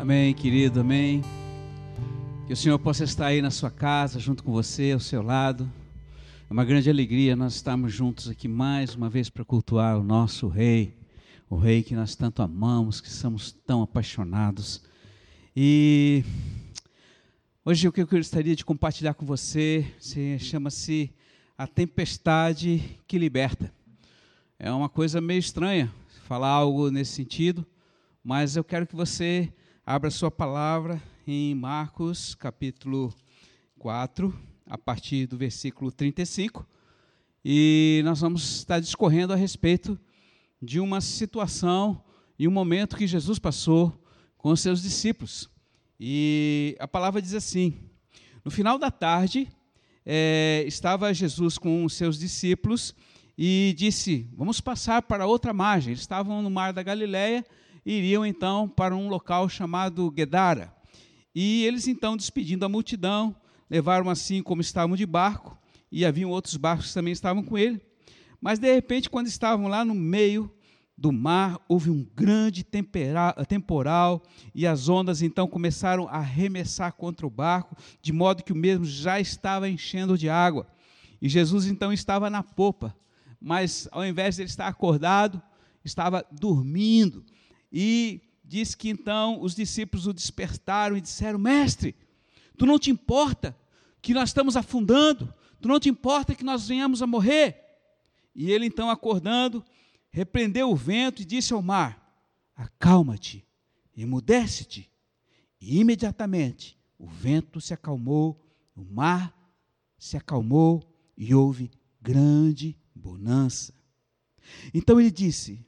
Amém, querido, amém. Que o Senhor possa estar aí na sua casa, junto com você, ao seu lado. É uma grande alegria nós estarmos juntos aqui mais uma vez para cultuar o nosso Rei, o Rei que nós tanto amamos, que somos tão apaixonados. E hoje o que eu gostaria de compartilhar com você chama-se A Tempestade que Liberta. É uma coisa meio estranha falar algo nesse sentido, mas eu quero que você abra sua palavra em Marcos capítulo 4, a partir do versículo 35, e nós vamos estar discorrendo a respeito de uma situação e um momento que Jesus passou com os seus discípulos. E a palavra diz assim: no final da tarde, é, estava Jesus com os seus discípulos e disse: Vamos passar para outra margem. Eles estavam no mar da Galileia iriam então para um local chamado Gedara. E eles então, despedindo a multidão, levaram assim como estavam de barco, e haviam outros barcos que também estavam com ele. Mas de repente, quando estavam lá no meio do mar, houve um grande temporal e as ondas então começaram a arremessar contra o barco, de modo que o mesmo já estava enchendo de água. E Jesus então estava na popa, mas ao invés de ele estar acordado, estava dormindo. E diz que então os discípulos o despertaram e disseram: Mestre, tu não te importa que nós estamos afundando? Tu não te importa que nós venhamos a morrer? E ele então, acordando, repreendeu o vento e disse ao mar: Acalma-te, emudece-te. E imediatamente o vento se acalmou, o mar se acalmou e houve grande bonança. Então ele disse: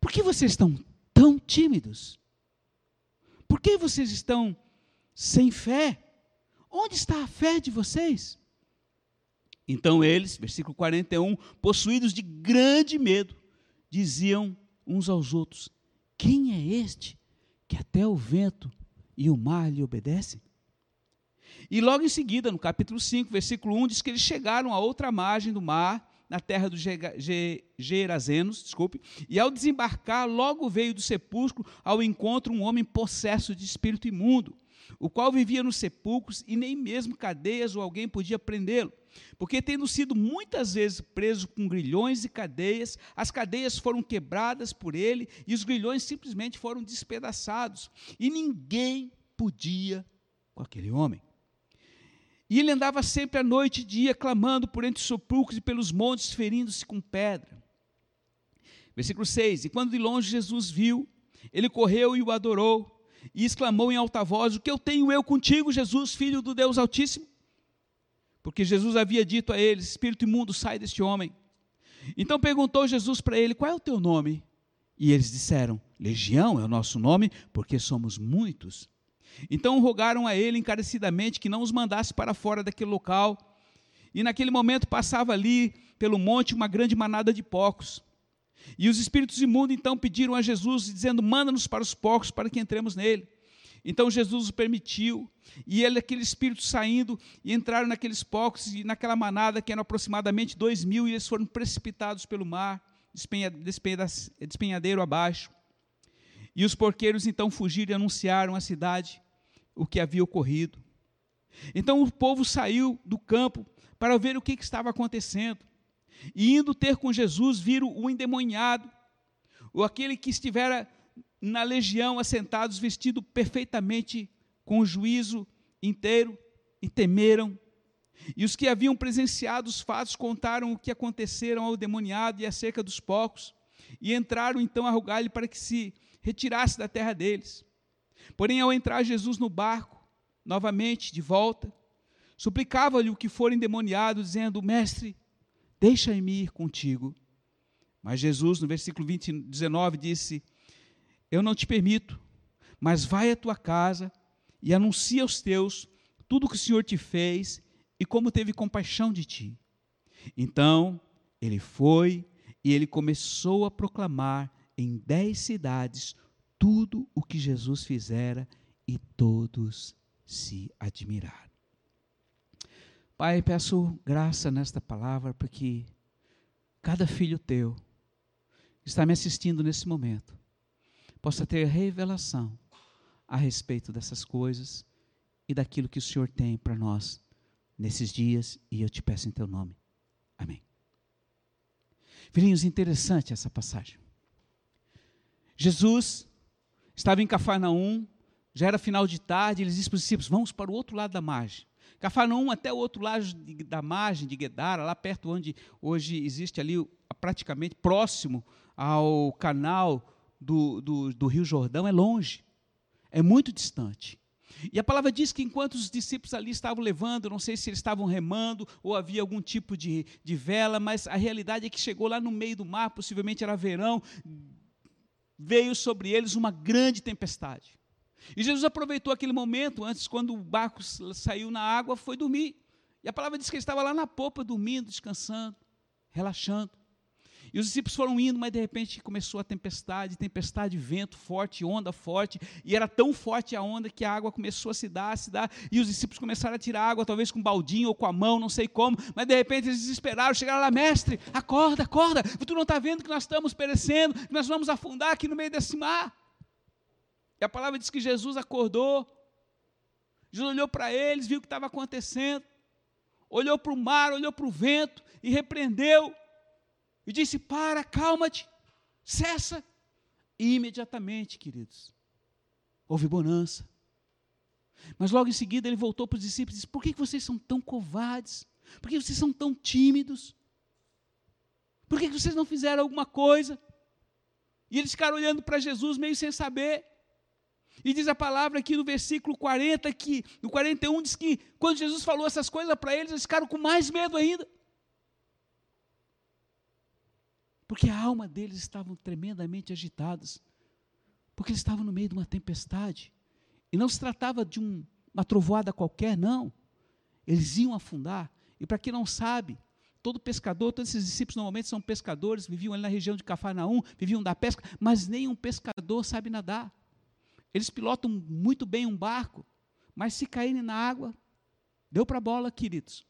Por que vocês estão tão tímidos? Por que vocês estão sem fé? Onde está a fé de vocês? Então eles, versículo 41, possuídos de grande medo, diziam uns aos outros: Quem é este que até o vento e o mar lhe obedecem? E logo em seguida, no capítulo 5, versículo 1, diz que eles chegaram a outra margem do mar na terra dos Gerazenos, desculpe, e ao desembarcar, logo veio do sepulcro ao encontro um homem possesso de espírito imundo, o qual vivia nos sepulcros e nem mesmo cadeias ou alguém podia prendê-lo. Porque, tendo sido muitas vezes preso com grilhões e cadeias, as cadeias foram quebradas por ele e os grilhões simplesmente foram despedaçados. E ninguém podia com aquele homem. E ele andava sempre à noite e dia, clamando por entre os sepulcros e pelos montes, ferindo-se com pedra. Versículo 6: E quando de longe Jesus viu, ele correu e o adorou, e exclamou em alta voz: O que eu tenho eu contigo, Jesus, filho do Deus Altíssimo? Porque Jesus havia dito a ele: Espírito imundo, sai deste homem. Então perguntou Jesus para ele: Qual é o teu nome? E eles disseram: Legião é o nosso nome, porque somos muitos. Então rogaram a ele encarecidamente que não os mandasse para fora daquele local. E naquele momento passava ali pelo monte uma grande manada de porcos. E os espíritos imundos então pediram a Jesus, dizendo: Manda-nos para os porcos para que entremos nele. Então Jesus o permitiu, e ele, aquele espírito saindo, e entraram naqueles porcos, e naquela manada, que eram aproximadamente dois mil, e eles foram precipitados pelo mar, despenhadeiro abaixo. E os porqueiros então fugiram e anunciaram à cidade o que havia ocorrido. Então o povo saiu do campo para ver o que, estava acontecendo. E indo ter com Jesus, viram o endemoniado, ou aquele que estivera na legião assentados, vestido perfeitamente com o juízo inteiro, e temeram. E os que haviam presenciado os fatos contaram o que aconteceram ao demoniado e acerca dos porcos, e entraram então a rogar-lhe para que se retirasse da terra deles. Porém, ao entrar Jesus no barco, novamente de volta, suplicava-lhe o que for endemoniado, dizendo: Mestre, deixa-me ir contigo. Mas Jesus, no versículo 20, 19, disse: Eu não te permito, mas vai à tua casa e anuncia aos teus tudo o que o Senhor te fez e como teve compaixão de ti. Então ele foi e ele começou a proclamar em dez cidades tudo o que Jesus fizera e todos se admiraram. Pai, peço graça nesta palavra porque cada filho teu que está me assistindo nesse momento possa ter revelação a respeito dessas coisas e daquilo que o Senhor tem para nós nesses dias, e eu te peço em teu nome. Amém. Filhinhos, interessante essa passagem. Jesus estava em Cafarnaum, já era final de tarde, ele disse para os discípulos: Vamos para o outro lado da margem. Cafarnaum até o outro lado da margem de Guedara, lá perto onde hoje existe ali, praticamente próximo ao canal do, do, do Rio Jordão, é longe, é muito distante. E a palavra diz que enquanto os discípulos ali estavam levando, não sei se eles estavam remando ou havia algum tipo de, de vela, mas a realidade é que chegou lá no meio do mar, possivelmente era verão, veio sobre eles uma grande tempestade. E Jesus aproveitou aquele momento, antes, quando o barco saiu na água, foi dormir. E a palavra diz que ele estava lá na popa, dormindo, descansando, relaxando. E os discípulos foram indo, mas de repente começou a tempestade, tempestade, vento forte, onda forte, e era tão forte a onda que a água começou a se dar, a se dar, e os discípulos começaram a tirar água, talvez com um baldinho ou com a mão, não sei como, mas de repente eles desesperaram, chegaram lá, mestre, acorda, acorda, tu não está vendo que nós estamos perecendo, que nós vamos afundar aqui no meio desse mar. E a palavra diz que Jesus acordou, Jesus olhou para eles, viu o que estava acontecendo, olhou para o mar, olhou para o vento e repreendeu, e disse: Para, calma-te, cessa. E imediatamente, queridos, houve bonança. Mas logo em seguida ele voltou para os discípulos e disse: Por que vocês são tão covardes? Por que vocês são tão tímidos? Por que vocês não fizeram alguma coisa? E eles ficaram olhando para Jesus meio sem saber. E diz a palavra aqui no versículo 40, que no 41 diz que quando Jesus falou essas coisas para eles, eles ficaram com mais medo ainda. Porque a alma deles estava tremendamente agitadas. Porque eles estavam no meio de uma tempestade. E não se tratava de um, uma trovoada qualquer, não. Eles iam afundar. E para quem não sabe, todo pescador, todos esses discípulos normalmente são pescadores, viviam ali na região de Cafarnaum, viviam da pesca, mas nenhum pescador sabe nadar. Eles pilotam muito bem um barco, mas se caírem na água, deu para a bola, queridos.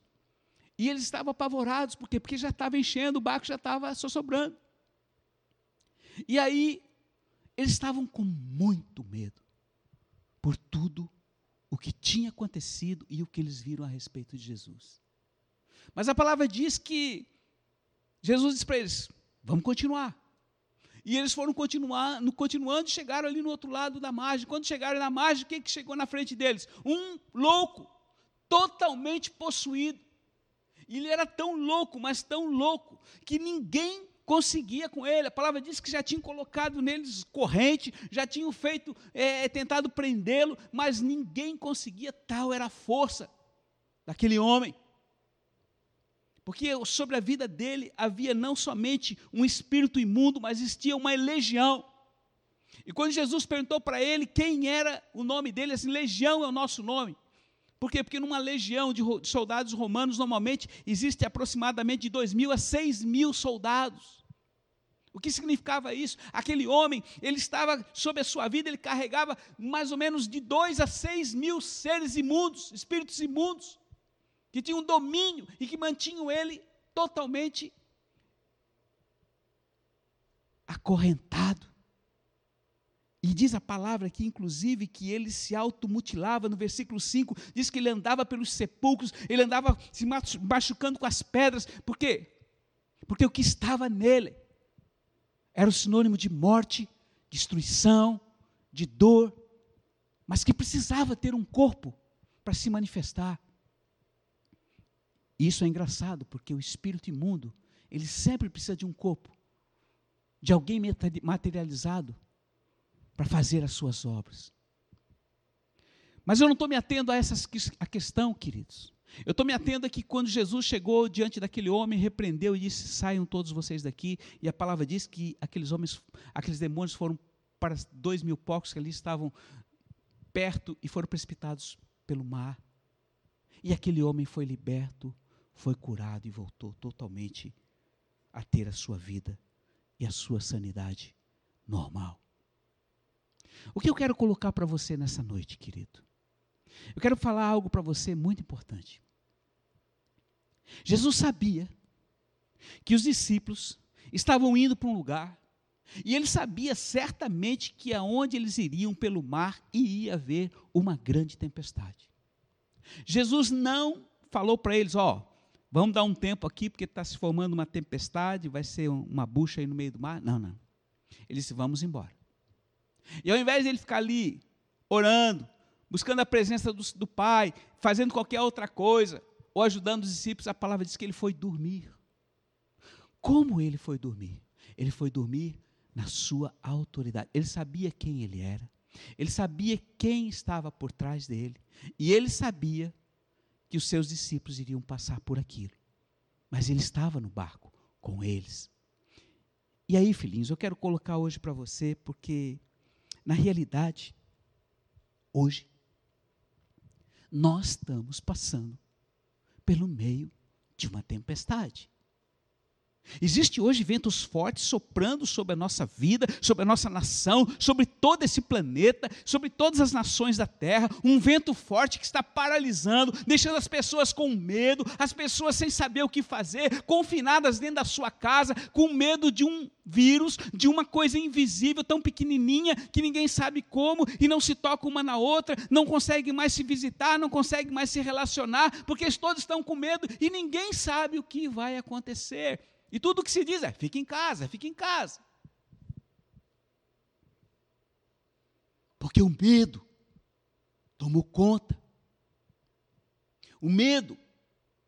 E eles estavam apavorados, por quê? Porque já estava enchendo, o barco já estava só sobrando. E aí, eles estavam com muito medo, por tudo o que tinha acontecido e o que eles viram a respeito de Jesus. Mas a palavra diz que Jesus disse para eles: vamos continuar. E eles foram continuar, continuando e chegaram ali no outro lado da margem. Quando chegaram na margem, o que chegou na frente deles? Um louco, totalmente possuído. Ele era tão louco, mas tão louco, que ninguém conseguia com ele. A palavra diz que já tinham colocado neles corrente, já tinham feito, é, tentado prendê-lo, mas ninguém conseguia. Tal era a força daquele homem. Porque sobre a vida dele havia não somente um espírito imundo, mas existia uma legião. E quando Jesus perguntou para ele quem era o nome dele, assim, legião é o nosso nome. Por quê? Porque numa legião de soldados romanos, normalmente, existe aproximadamente de 2 mil a 6 mil soldados. O que significava isso? Aquele homem, ele estava, sob a sua vida, ele carregava mais ou menos de 2 a 6 mil seres imundos, espíritos imundos que tinham domínio e que mantinham ele totalmente acorrentado. E diz a palavra aqui, inclusive, que ele se automutilava, no versículo 5, diz que ele andava pelos sepulcros, ele andava se machucando com as pedras, por quê? Porque o que estava nele era o sinônimo de morte, destruição, de dor, mas que precisava ter um corpo para se manifestar. E isso é engraçado, porque o espírito imundo, ele sempre precisa de um corpo, de alguém materializado para fazer as suas obras. Mas eu não estou me atendo a essa a questão, queridos. Eu estou me atendo a que quando Jesus chegou diante daquele homem, repreendeu e disse: saiam todos vocês daqui. E a palavra diz que aqueles homens, aqueles demônios foram para dois mil porcos que ali estavam perto e foram precipitados pelo mar. E aquele homem foi liberto foi curado e voltou totalmente a ter a sua vida e a sua sanidade normal. O que eu quero colocar para você nessa noite, querido? Eu quero falar algo para você muito importante. Jesus sabia que os discípulos estavam indo para um lugar E ele sabia certamente que aonde eles iriam pelo mar ia haver uma grande tempestade. Jesus não falou para eles, ó, oh, vamos dar um tempo aqui porque está se formando uma tempestade, vai ser uma bucha aí no meio do mar. Não, não. Ele disse, vamos embora. E ao invés de ele ficar ali orando, buscando a presença do, do Pai, fazendo qualquer outra coisa, ou ajudando os discípulos, a palavra diz que ele foi dormir. Como ele foi dormir? Ele foi dormir na sua autoridade. Ele sabia quem ele era. Ele sabia quem estava por trás dele. E ele sabia que os seus discípulos iriam passar por aquilo. Mas ele estava no barco com eles. E aí, filhinhos, eu quero colocar hoje para você, porque, na realidade, hoje, nós estamos passando pelo meio de uma tempestade. Existe hoje ventos fortes soprando sobre a nossa vida, sobre a nossa nação, sobre todo esse planeta, sobre todas as nações da terra. Um vento forte que está paralisando, deixando as pessoas com medo, as pessoas sem saber o que fazer, confinadas dentro da sua casa, com medo de um vírus, de uma coisa invisível, tão pequenininha, que ninguém sabe como e não se toca uma na outra, não consegue mais se visitar, não consegue mais se relacionar, porque todos estão com medo e ninguém sabe o que vai acontecer. E tudo que se diz é: fique em casa, fique em casa. Porque o medo tomou conta. O medo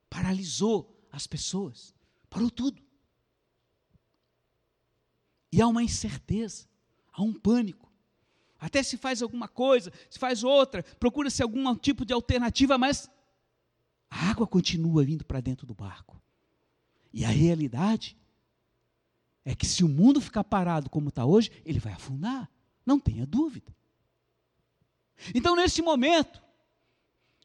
paralisou as pessoas, parou tudo. E há uma incerteza, há um pânico. Até se faz alguma coisa, se faz outra, procura-se algum tipo de alternativa, mas a água continua vindo para dentro do barco. E a realidade é que se o mundo ficar parado como está hoje, ele vai afundar. Não tenha dúvida. Então, nesse momento,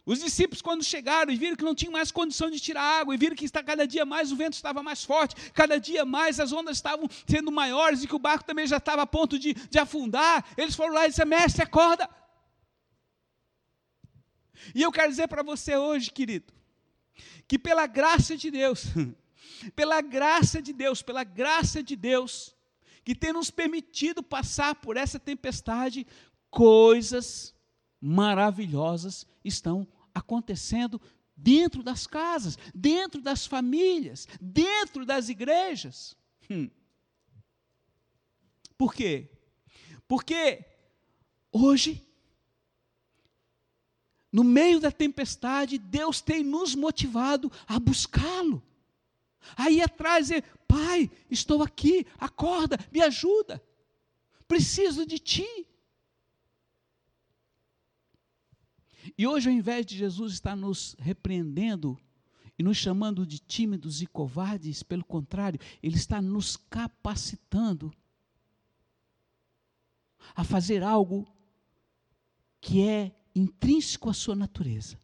os discípulos, quando chegaram e viram que não tinham mais condição de tirar água, e viram que está, cada dia mais o vento estava mais forte, cada dia mais as ondas estavam sendo maiores e que o barco também já estava a ponto de, de afundar, eles foram lá e disseram: Mestre, acorda. E eu quero dizer para você hoje, querido, que pela graça de Deus, pela graça de Deus, pela graça de Deus, que tem nos permitido passar por essa tempestade, coisas maravilhosas estão acontecendo dentro das casas, dentro das famílias, dentro das igrejas. Hum. Por quê? Porque hoje, no meio da tempestade, Deus tem nos motivado a buscá-lo. Aí atrás é, pai, estou aqui, acorda, me ajuda. Preciso de ti. E hoje, ao invés de Jesus estar nos repreendendo e nos chamando de tímidos e covardes, pelo contrário, Ele está nos capacitando a fazer algo que é intrínseco à sua natureza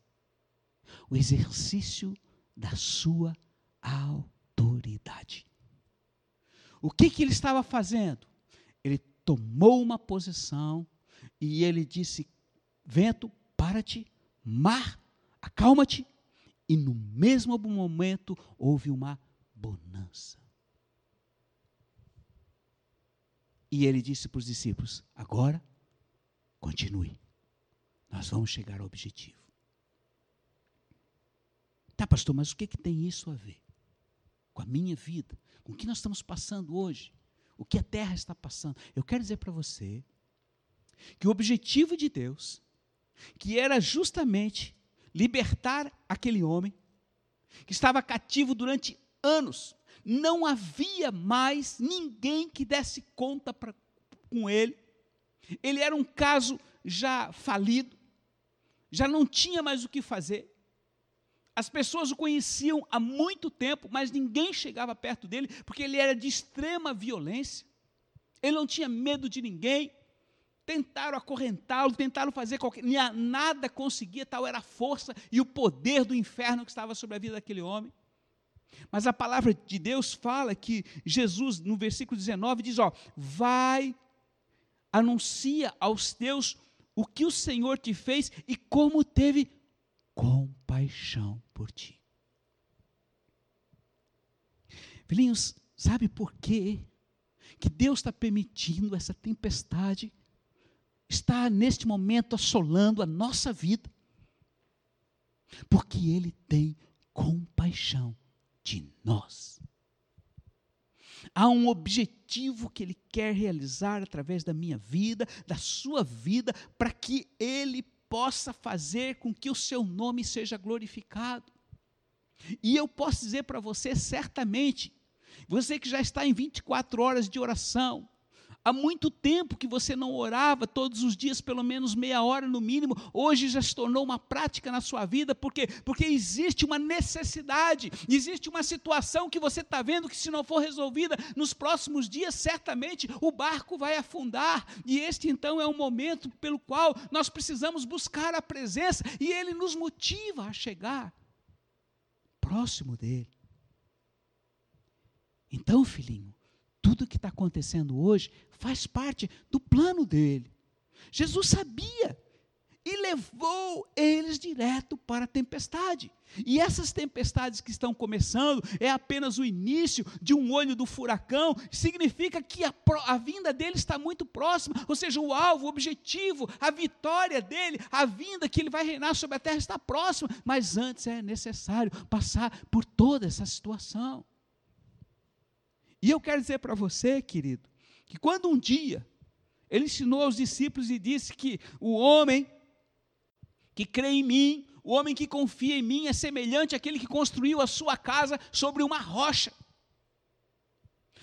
o exercício da sua autoridade. O que, que ele estava fazendo? Ele tomou uma posição e ele disse: Vento, para-te, mar, acalma-te. E no mesmo momento houve uma bonança. E ele disse para os discípulos: Agora, continue. Nós vamos chegar ao objetivo. Tá, pastor, mas o que, que tem isso a ver? com a minha vida, com o que nós estamos passando hoje, o que a terra está passando. Eu quero dizer para você que o objetivo de Deus, que era justamente libertar aquele homem que estava cativo durante anos, não havia mais ninguém que desse conta pra, com ele. Ele era um caso já falido, já não tinha mais o que fazer. As pessoas o conheciam há muito tempo, mas ninguém chegava perto dele, porque ele era de extrema violência. Ele não tinha medo de ninguém. Tentaram acorrentá-lo, tentaram fazer qualquer. Nada conseguia, tal era a força e o poder do inferno que estava sobre a vida daquele homem. Mas a palavra de Deus fala que Jesus, no versículo 19, diz: Ó, vai, anuncia aos teus o que o Senhor te fez e como teve compaixão por ti. Filhinhos, sabe por quê que Deus está permitindo essa tempestade, está neste momento assolando a nossa vida, porque Ele tem compaixão de nós. Há um objetivo que Ele quer realizar através da minha vida, da sua vida, para que Ele possa fazer com que o seu nome seja glorificado. E eu posso dizer para você certamente, você que já está em 24 horas de oração, Há muito tempo que você não orava todos os dias, pelo menos meia hora no mínimo. Hoje já se tornou uma prática na sua vida, porque porque existe uma necessidade, existe uma situação que você está vendo que se não for resolvida nos próximos dias, certamente o barco vai afundar. E este então é o momento pelo qual nós precisamos buscar a presença e Ele nos motiva a chegar próximo dele. Então, filhinho, tudo que está acontecendo hoje faz parte do plano dele. Jesus sabia e levou eles direto para a tempestade. E essas tempestades que estão começando é apenas o início de um olho do furacão, significa que a, a, vinda dele está muito próxima, ou seja, o alvo, o objetivo, a vitória dele, a vinda que ele vai reinar sobre a terra está próxima, mas antes é necessário passar por toda essa situação. E eu quero dizer para você, querido, que quando um dia ele ensinou aos discípulos e disse que o homem que crê em mim, o homem que confia em mim é semelhante àquele que construiu a sua casa sobre uma rocha.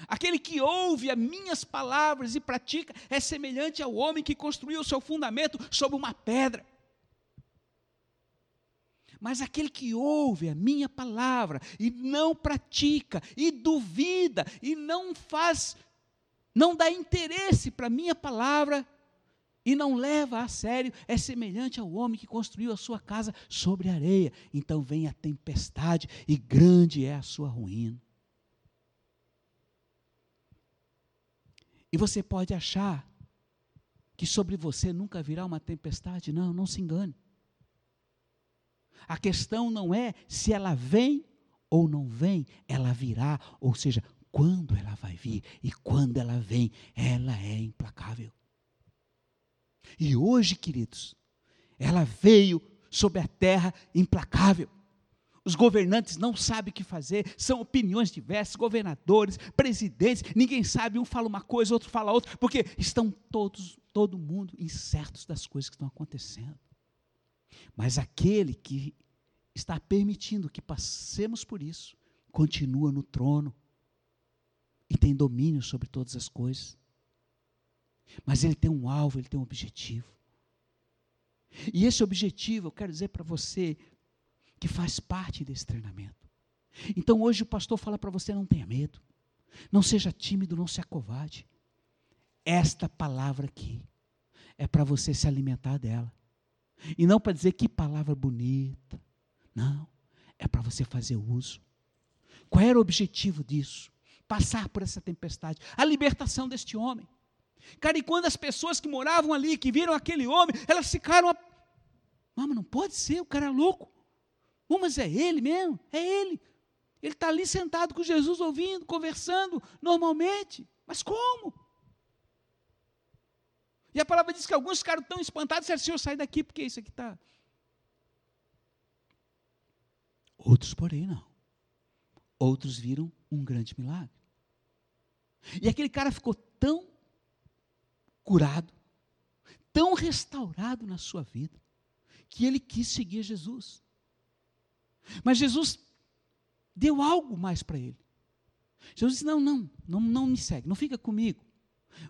Aquele que ouve as minhas palavras e pratica é semelhante ao homem que construiu o seu fundamento sobre uma pedra. Mas aquele que ouve a minha palavra e não pratica, e duvida, e não faz, não dá interesse para a minha palavra, e não leva a sério, é semelhante ao homem que construiu a sua casa sobre areia. Então vem a tempestade e grande é a sua ruína. E você pode achar que sobre você nunca virá uma tempestade. Não, não se engane. A questão não é se ela vem ou não vem, ela virá, ou seja, quando ela vai vir e quando ela vem, ela é implacável. E hoje, queridos, ela veio sobre a terra implacável. Os governantes não sabem o que fazer, são opiniões diversas, governadores, presidentes, ninguém sabe, um fala uma coisa, outro fala outra, porque estão todos, todo mundo incertos das coisas que estão acontecendo. Mas aquele que está permitindo que passemos por isso, continua no trono e tem domínio sobre todas as coisas. Mas ele tem um alvo, ele tem um objetivo. E esse objetivo, eu quero dizer para você, que faz parte desse treinamento. Então hoje o pastor fala para você: não tenha medo, não seja tímido, não se acovade. Esta palavra aqui é para você se alimentar dela. E não para dizer que palavra bonita. Não. É para você fazer uso. Qual era o objetivo disso? Passar por essa tempestade. A libertação deste homem. Cara, e quando as pessoas que moravam ali, que viram aquele homem, elas ficaram. A... Mama, não pode ser, o cara é louco. Oh, mas é ele mesmo? É ele. Ele está ali sentado com Jesus, ouvindo, conversando normalmente. Mas como? E a palavra diz que alguns ficaram tão espantados disseram, Senhor, sai daqui, porque isso aqui está. Outros, porém, não. Outros viram um grande milagre. E aquele cara ficou tão curado, tão restaurado na sua vida, que ele quis seguir Jesus. Mas Jesus deu algo mais para ele. Jesus disse: não, não, não, não me segue, não fica comigo.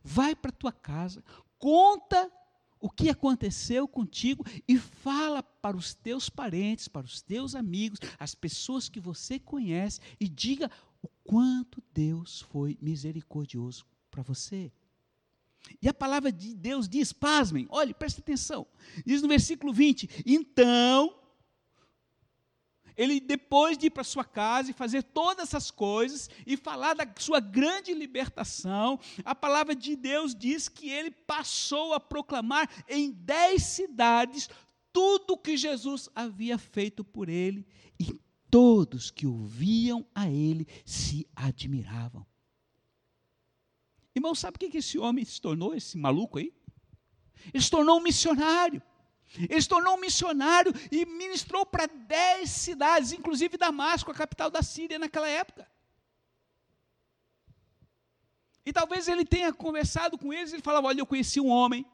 Vai para tua casa, conta o que aconteceu contigo e fala para os teus parentes, para os teus amigos, as pessoas que você conhece e diga o quanto Deus foi misericordioso para você. E a palavra de Deus diz, pasmem, olhe, presta atenção, diz no versículo 20: então ele, depois de ir para sua casa e fazer todas essas coisas e falar da sua grande libertação, a palavra de Deus diz que ele passou a proclamar em dez cidades tudo o que Jesus havia feito por ele e todos que ouviam a ele se admiravam. Irmão, sabe o que esse homem se tornou, esse maluco aí? Ele se tornou um missionário. Ele se tornou um missionário e ministrou para dez cidades, inclusive Damasco, a capital da Síria naquela época. E talvez ele tenha conversado com eles, e ele falava: Olha, eu conheci um homem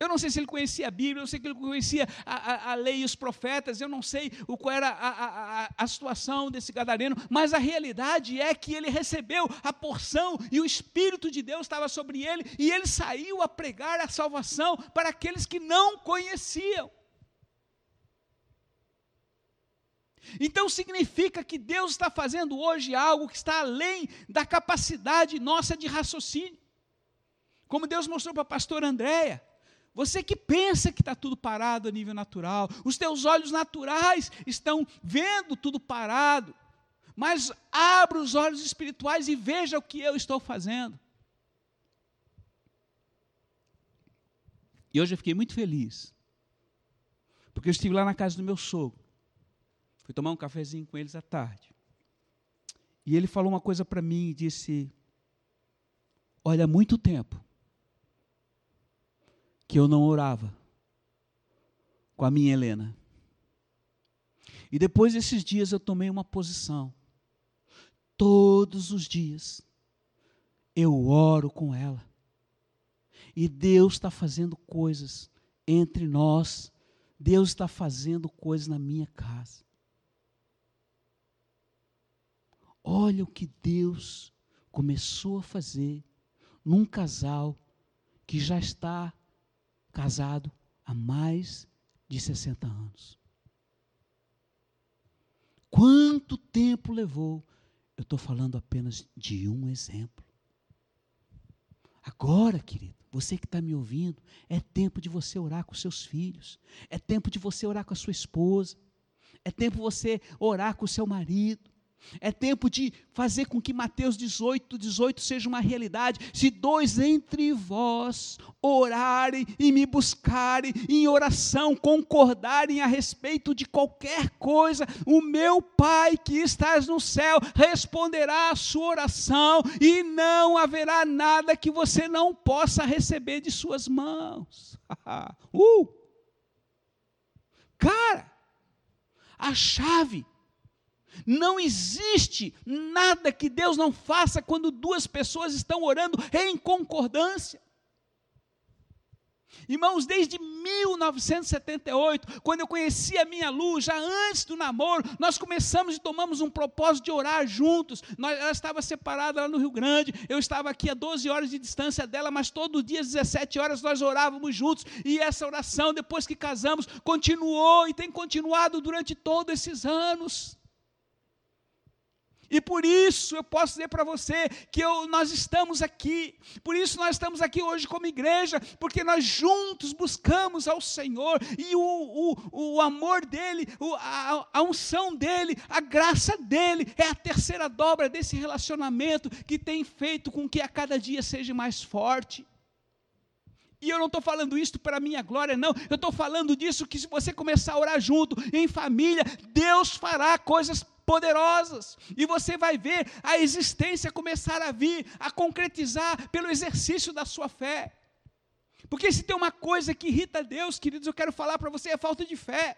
eu não sei se ele conhecia a Bíblia, eu sei que ele conhecia a, a, a lei e os profetas, eu não sei o, qual era a, a, situação desse gadareno, mas a realidade é que ele recebeu a porção e o Espírito de Deus estava sobre ele, e ele saiu a pregar a salvação para aqueles que não conheciam. Então significa que Deus está fazendo hoje algo que está além da capacidade nossa de raciocínio. Como Deus mostrou para a pastora Andréia, você que pensa que está tudo parado a nível natural, os teus olhos naturais estão vendo tudo parado, mas abra os olhos espirituais e veja o que eu estou fazendo. E hoje eu fiquei muito feliz, porque eu estive lá na casa do meu sogro, fui tomar um cafezinho com eles à tarde, e ele falou uma coisa para mim e disse: Olha, há muito tempo que eu não orava com a minha Helena. E depois desses dias eu tomei uma posição. Todos os dias eu oro com ela. E Deus está fazendo coisas entre nós. Deus está fazendo coisas na minha casa. Olha o que Deus começou a fazer num casal que já está casado há mais de 60 anos. Quanto tempo levou? Eu estou falando apenas de um exemplo. Agora, querido, você que está me ouvindo, é tempo de você orar com seus filhos, é tempo de você orar com a sua esposa, é tempo de você orar com o seu marido, é tempo de fazer com que Mateus 18, 18 seja uma realidade. Se dois entre vós orarem e me buscarem em oração, concordarem a respeito de qualquer coisa, o meu Pai que estás no céu responderá a sua oração e não haverá nada que você não possa receber de suas mãos. uh! Cara, a chave não existe nada que Deus não faça quando duas pessoas estão orando em concordância. Irmãos, desde 1978, quando eu conheci a minha luz, já antes do namoro, nós começamos e tomamos um propósito de orar juntos. Nós, ela estava separada lá no Rio Grande, eu estava aqui a 12 horas de distância dela, mas todo dia, às 17 horas, nós orávamos juntos. E essa oração, depois que casamos, continuou e tem continuado durante todos esses anos. E por isso eu posso dizer para você que eu, nós estamos aqui, por isso nós estamos aqui hoje como igreja, porque nós juntos buscamos ao Senhor e o, o, o amor dEle, o, a, a unção dEle, a graça dEle é a terceira dobra desse relacionamento que tem feito com que a cada dia seja mais forte. E eu não estou falando isso para minha glória, não. Eu estou falando disso que se você começar a orar junto, em família, Deus fará coisas poderosas. E você vai ver a existência começar a vir, a concretizar pelo exercício da sua fé. Porque se tem uma coisa que irrita Deus, queridos, eu quero falar para você, é falta de fé.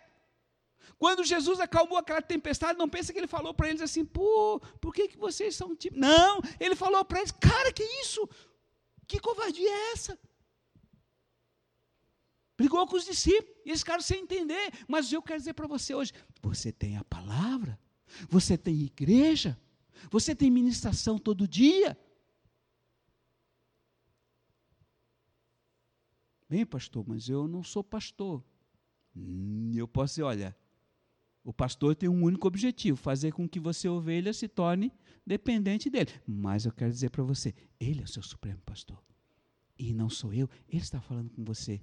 Quando Jesus acalmou aquela tempestade, não pensa que ele falou para eles assim, pô, por que, que vocês são tipo. Não, ele falou para eles, cara, que isso? Que covardia é essa? Brigou com os discípulos, e eles ficaram sem entender. Mas eu quero dizer para você hoje: você tem a palavra, você tem igreja? Você tem ministração todo dia? Bem, pastor, mas eu não sou pastor. Hum, eu posso dizer, olha, o pastor tem um único objetivo: fazer com que você, ovelha, se torne dependente dele. Mas eu quero dizer para você: ele é o seu supremo pastor. E não sou eu. Ele está falando com você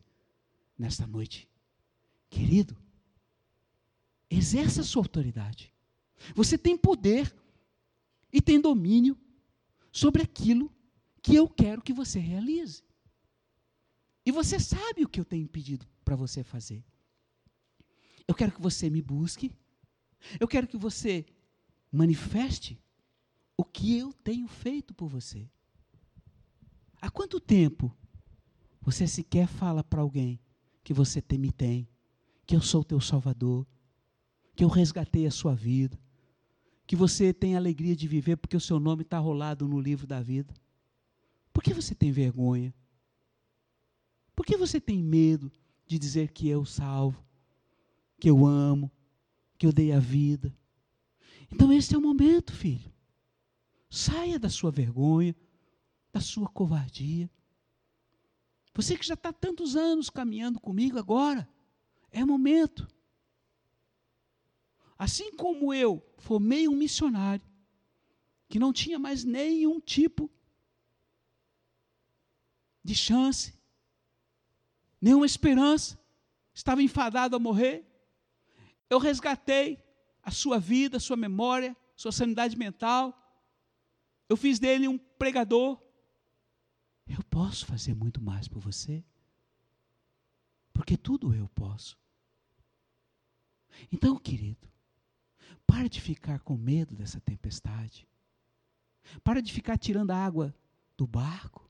nesta noite. Querido, exerça a sua autoridade. Você tem poder e tem domínio sobre aquilo que eu quero que você realize. E você sabe o que eu tenho pedido para você fazer. Eu quero que você me busque. Eu quero que você manifeste o que eu tenho feito por você. Há quanto tempo você sequer fala para alguém que você me tem, que eu sou teu Salvador, que eu resgatei a sua vida, que você tem alegria de viver porque o seu nome está rolado no livro da vida? Por que você tem vergonha? Por que você tem medo de dizer que eu salvo, que eu amo, que eu dei a vida? Então, esse é o momento, filho. Saia da sua vergonha, da sua covardia. Você que já está tantos anos caminhando comigo agora, é momento. Assim como eu formei um missionário, que não tinha mais nenhum tipo de chance, nenhuma esperança, estava enfadado a morrer, eu resgatei a sua vida, a sua memória, sua sanidade mental, eu fiz dele um pregador. Eu posso fazer muito mais por você, porque tudo eu posso. Então, querido, para de ficar com medo dessa tempestade. Para de ficar tirando a água do barco.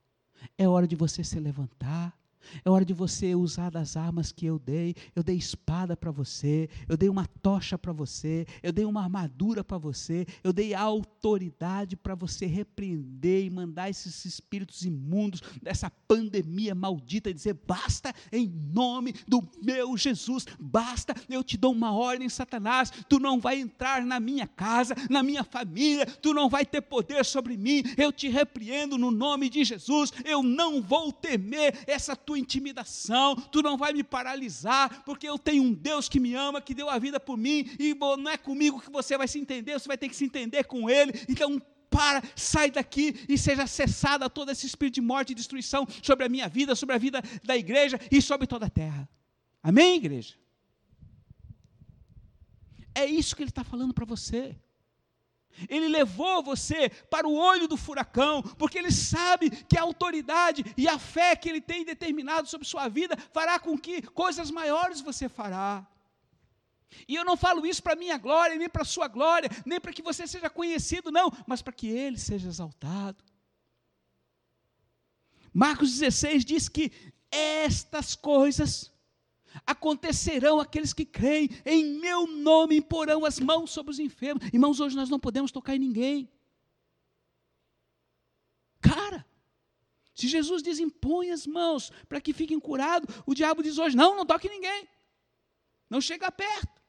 É hora de você se levantar é hora de você usar das armas que eu dei. Eu dei espada para você, eu dei uma tocha para você, eu dei uma armadura para você, eu dei autoridade para você repreender e mandar esses espíritos imundos dessa pandemia maldita e dizer: basta em nome do meu Jesus, basta. Eu te dou uma ordem, Satanás. Tu não vai entrar na minha casa, na minha família, tu não vai ter poder sobre mim. Eu te repreendo no nome de Jesus. Eu não vou temer essa tua intimidação, tu não vai me paralisar, porque eu tenho um Deus que me ama, que deu a vida por mim, e não é comigo que você vai se entender, você vai ter que se entender com Ele. Então, para, sai daqui e seja cessada todo esse espírito de morte e destruição sobre a minha vida, sobre a vida da igreja e sobre toda a terra. Amém, igreja? É isso que ele está falando para você. Ele levou você para o olho do furacão, porque ele sabe que a autoridade e a fé que ele tem determinado sobre sua vida fará com que coisas maiores você fará. E eu não falo isso para minha glória, nem para sua glória, nem para que você seja conhecido, não, mas para que ele seja exaltado. Marcos 16 diz que estas coisas acontecerão aqueles que creem, em meu nome imporão as mãos sobre os enfermos. Irmãos, hoje nós não podemos tocar em ninguém. Cara, se Jesus diz impõe as mãos para que fiquem curados, o diabo diz hoje: não, não toque em ninguém, não chega perto.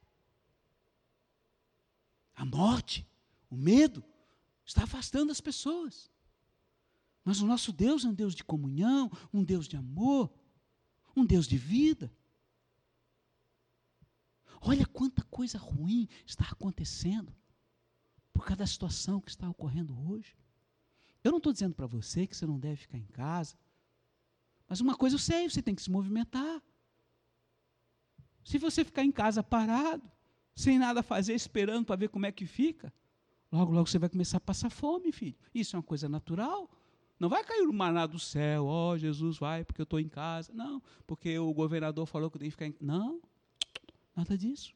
A morte, o medo, está afastando as pessoas. Mas o nosso Deus é um Deus de comunhão, um Deus de amor, um Deus de vida. Olha quanta coisa ruim está acontecendo por causa da situação que está ocorrendo hoje. Eu não estou dizendo para você que você não deve ficar em casa, mas uma coisa eu sei, você tem que se movimentar. Se você ficar em casa parado, sem nada fazer, esperando para ver como é que fica, logo, logo você vai começar a passar fome, filho. Isso é uma coisa natural. Não vai cair o maná do céu, ó, oh, Jesus vai porque eu estou em casa. Não, porque o governador falou que eu tenho que ficar em casa. Não, Nada disso.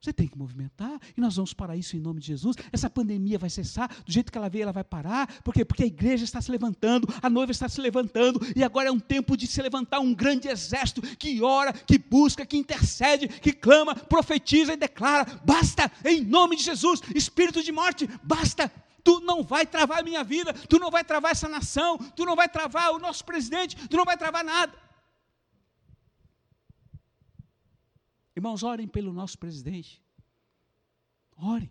Você tem que movimentar, e nós vamos parar isso em nome de Jesus. Essa pandemia vai cessar, do jeito que ela veio, ela vai parar. Por quê? Porque a igreja está se levantando, a noiva está se levantando, e agora é um tempo de se levantar um grande exército que ora, que busca, que intercede, que clama, profetiza e declara: basta, em nome de Jesus, espírito de morte, basta. Tu não vai travar a minha vida, tu não vai travar essa nação, tu não vai travar o nosso presidente, tu não vai travar nada. Irmãos, orem pelo nosso presidente. Orem.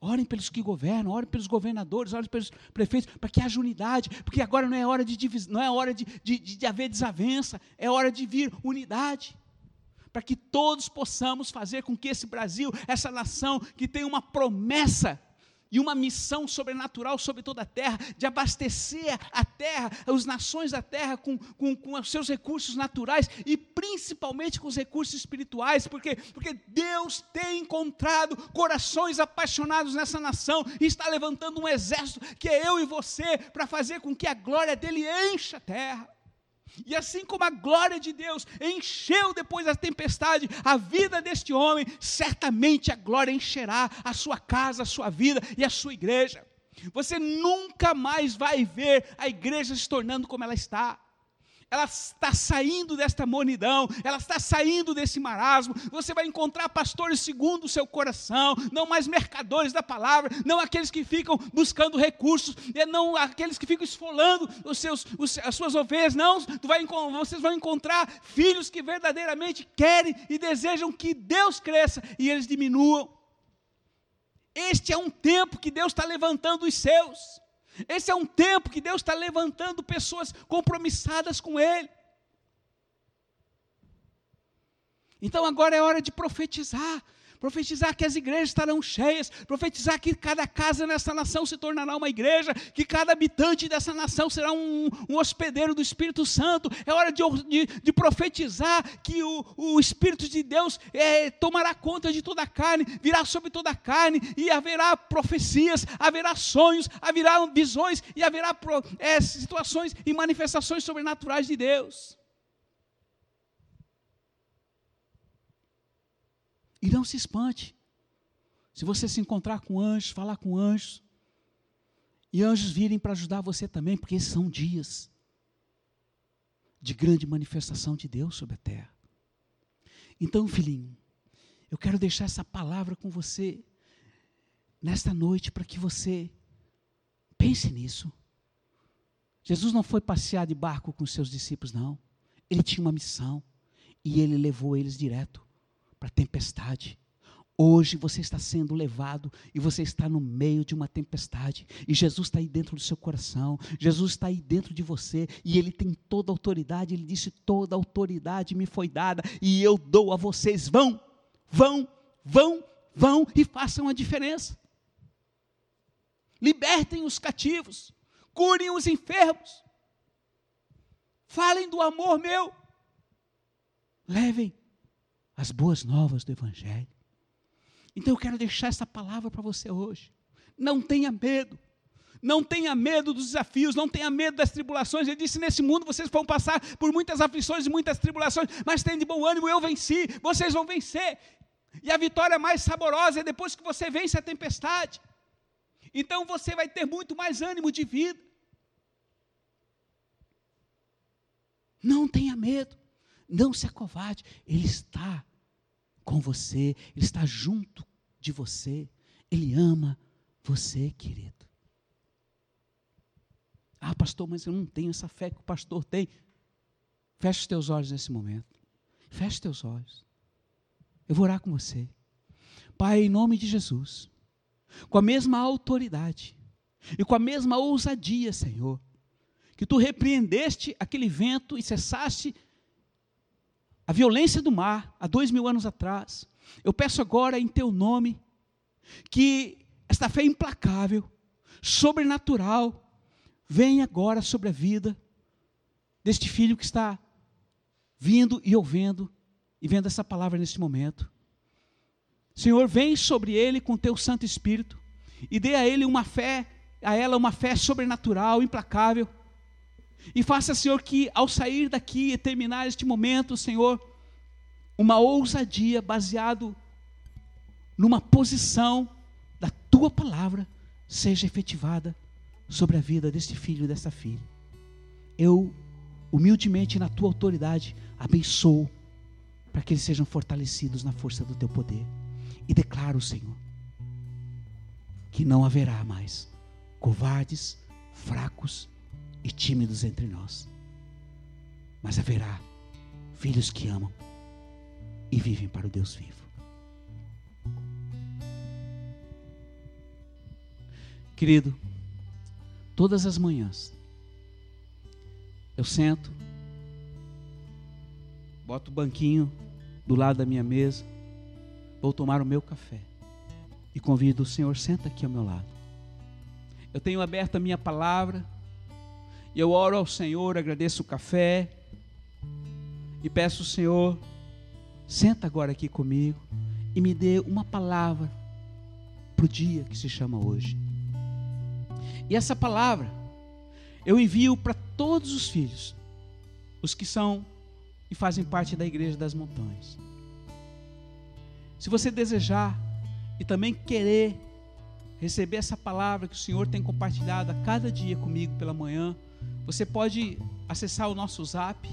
Orem pelos que governam, orem pelos governadores, orem pelos prefeitos, para que haja unidade, porque agora não é hora de divisão, não é hora de, de, de haver desavença, é hora de vir unidade. Para que todos possamos fazer com que esse Brasil, essa nação que tem uma promessa e uma missão sobrenatural sobre toda a terra, de abastecer a terra, as nações da terra com, com, com os seus recursos naturais e principalmente com os recursos espirituais, porque, porque Deus tem encontrado corações apaixonados nessa nação e está levantando um exército que é eu e você, para fazer com que a glória dele encha a terra. E assim como a glória de Deus encheu depois da tempestade a vida deste homem, certamente a glória encherá a sua casa, a sua vida e a sua igreja. Você nunca mais vai ver a igreja se tornando como ela está ela está saindo desta monidão, ela está saindo desse marasmo. Você vai encontrar pastores segundo o seu coração, não mais mercadores da palavra, não aqueles que ficam buscando recursos, não aqueles que ficam esfolando os seus, os, as suas ovelhas, não. Vai, vocês vão encontrar filhos que verdadeiramente querem e desejam que Deus cresça e eles diminuam. Este é um tempo que Deus está levantando os seus. Esse é um tempo que Deus está levantando pessoas compromissadas com Ele. Então agora é hora de profetizar profetizar que as igrejas estarão cheias, profetizar que cada casa nessa nação se tornará uma igreja, que cada habitante dessa nação será um, um hospedeiro do Espírito Santo. É hora de, de, de profetizar que o, o, Espírito de Deus é, tomará conta de toda a carne, virá sobre toda a carne, e haverá profecias, haverá sonhos, haverá visões, e haverá é, situações e manifestações sobrenaturais de Deus. E não se espante. Se você se encontrar com anjos, falar com anjos, e anjos virem para ajudar você também, porque esses são dias de grande manifestação de Deus sobre a terra. Então, filhinho, eu quero deixar essa palavra com você nesta noite para que você pense nisso. Jesus não foi passear de barco com seus discípulos, não. Ele tinha uma missão e ele levou eles direto para a tempestade. Hoje você está sendo levado e você está no meio de uma tempestade. E Jesus está aí dentro do seu coração. Jesus está aí dentro de você. E Ele tem toda a autoridade. Ele disse: toda a autoridade me foi dada. E eu dou a vocês. Vão, vão, vão, vão e façam a diferença. Libertem os cativos. Curem os enfermos. Falem do amor meu. Levem as boas novas do Evangelho. Então eu quero deixar essa palavra para você hoje. Não tenha medo. Não tenha medo dos desafios, não tenha medo das tribulações. Ele disse: Nesse mundo vocês vão passar por muitas aflições e muitas tribulações, mas tenha de bom ânimo, eu venci, vocês vão vencer. E a vitória mais saborosa é depois que você vence a tempestade. Então você vai ter muito mais ânimo de vida. Não tenha medo, não se acovarde, Ele está com você, Ele está junto de você, Ele ama você, querido. Ah, pastor, mas eu não tenho essa fé que o pastor tem. Feche os teus olhos nesse momento. Feche os teus olhos. Eu vou orar com você. Pai, em nome de Jesus, com a mesma autoridade e com a mesma ousadia, Senhor, que tu repreendeste aquele vento e cessaste a violência do mar, há dois mil anos atrás. Eu peço agora em teu nome que esta fé implacável, sobrenatural, venha agora sobre a vida deste filho que está vindo e ouvindo e vendo essa palavra neste momento. Senhor, vem sobre ele com teu Santo Espírito e dê a ele uma fé, a ela uma fé sobrenatural, implacável, e faça, Senhor, que ao sair daqui e terminar este momento, Senhor, uma ousadia baseado numa posição da tua palavra seja efetivada sobre a vida deste filho e desta filha. Eu, humildemente, na tua autoridade, abençoo para que eles sejam fortalecidos na força do teu poder. E declaro, Senhor, que não haverá mais covardes, fracos e tímidos entre nós. Mas haverá filhos que amam e vivem para o Deus vivo. Querido, todas as manhãs eu sento, boto o banquinho do lado da minha mesa, vou tomar o meu café e convido o Senhor, senta aqui ao meu lado. Eu tenho aberto a minha palavra e eu oro ao Senhor, agradeço o café e peço ao Senhor, senta agora aqui comigo e me dê uma palavra para o dia que se chama hoje. E essa palavra eu envio para todos os filhos os que são e fazem parte da Igreja das Montanhas. Se você desejar e também querer receber essa palavra que o Senhor tem compartilhado a cada dia comigo pela manhã, você pode acessar o nosso zap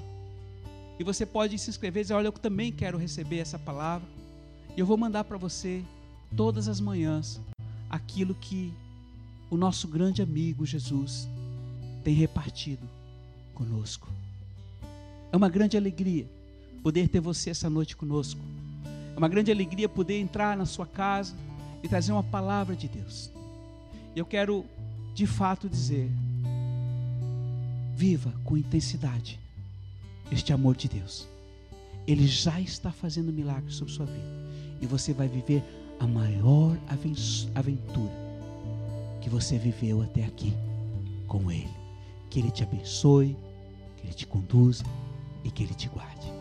e você pode se inscrever e dizer: Olha, eu também quero receber essa palavra. E eu vou mandar para você todas as manhãs aquilo que o nosso grande amigo Jesus tem repartido conosco. É uma grande alegria poder ter você essa noite conosco. É uma grande alegria poder entrar na sua casa e trazer uma palavra de Deus. E eu quero, de fato, dizer: viva com intensidade este amor de Deus. Ele já está fazendo milagres sobre sua vida. E você vai viver a maior aventura que você viveu até aqui com Ele. Que Ele te abençoe, que Ele te conduza e que Ele te guarde.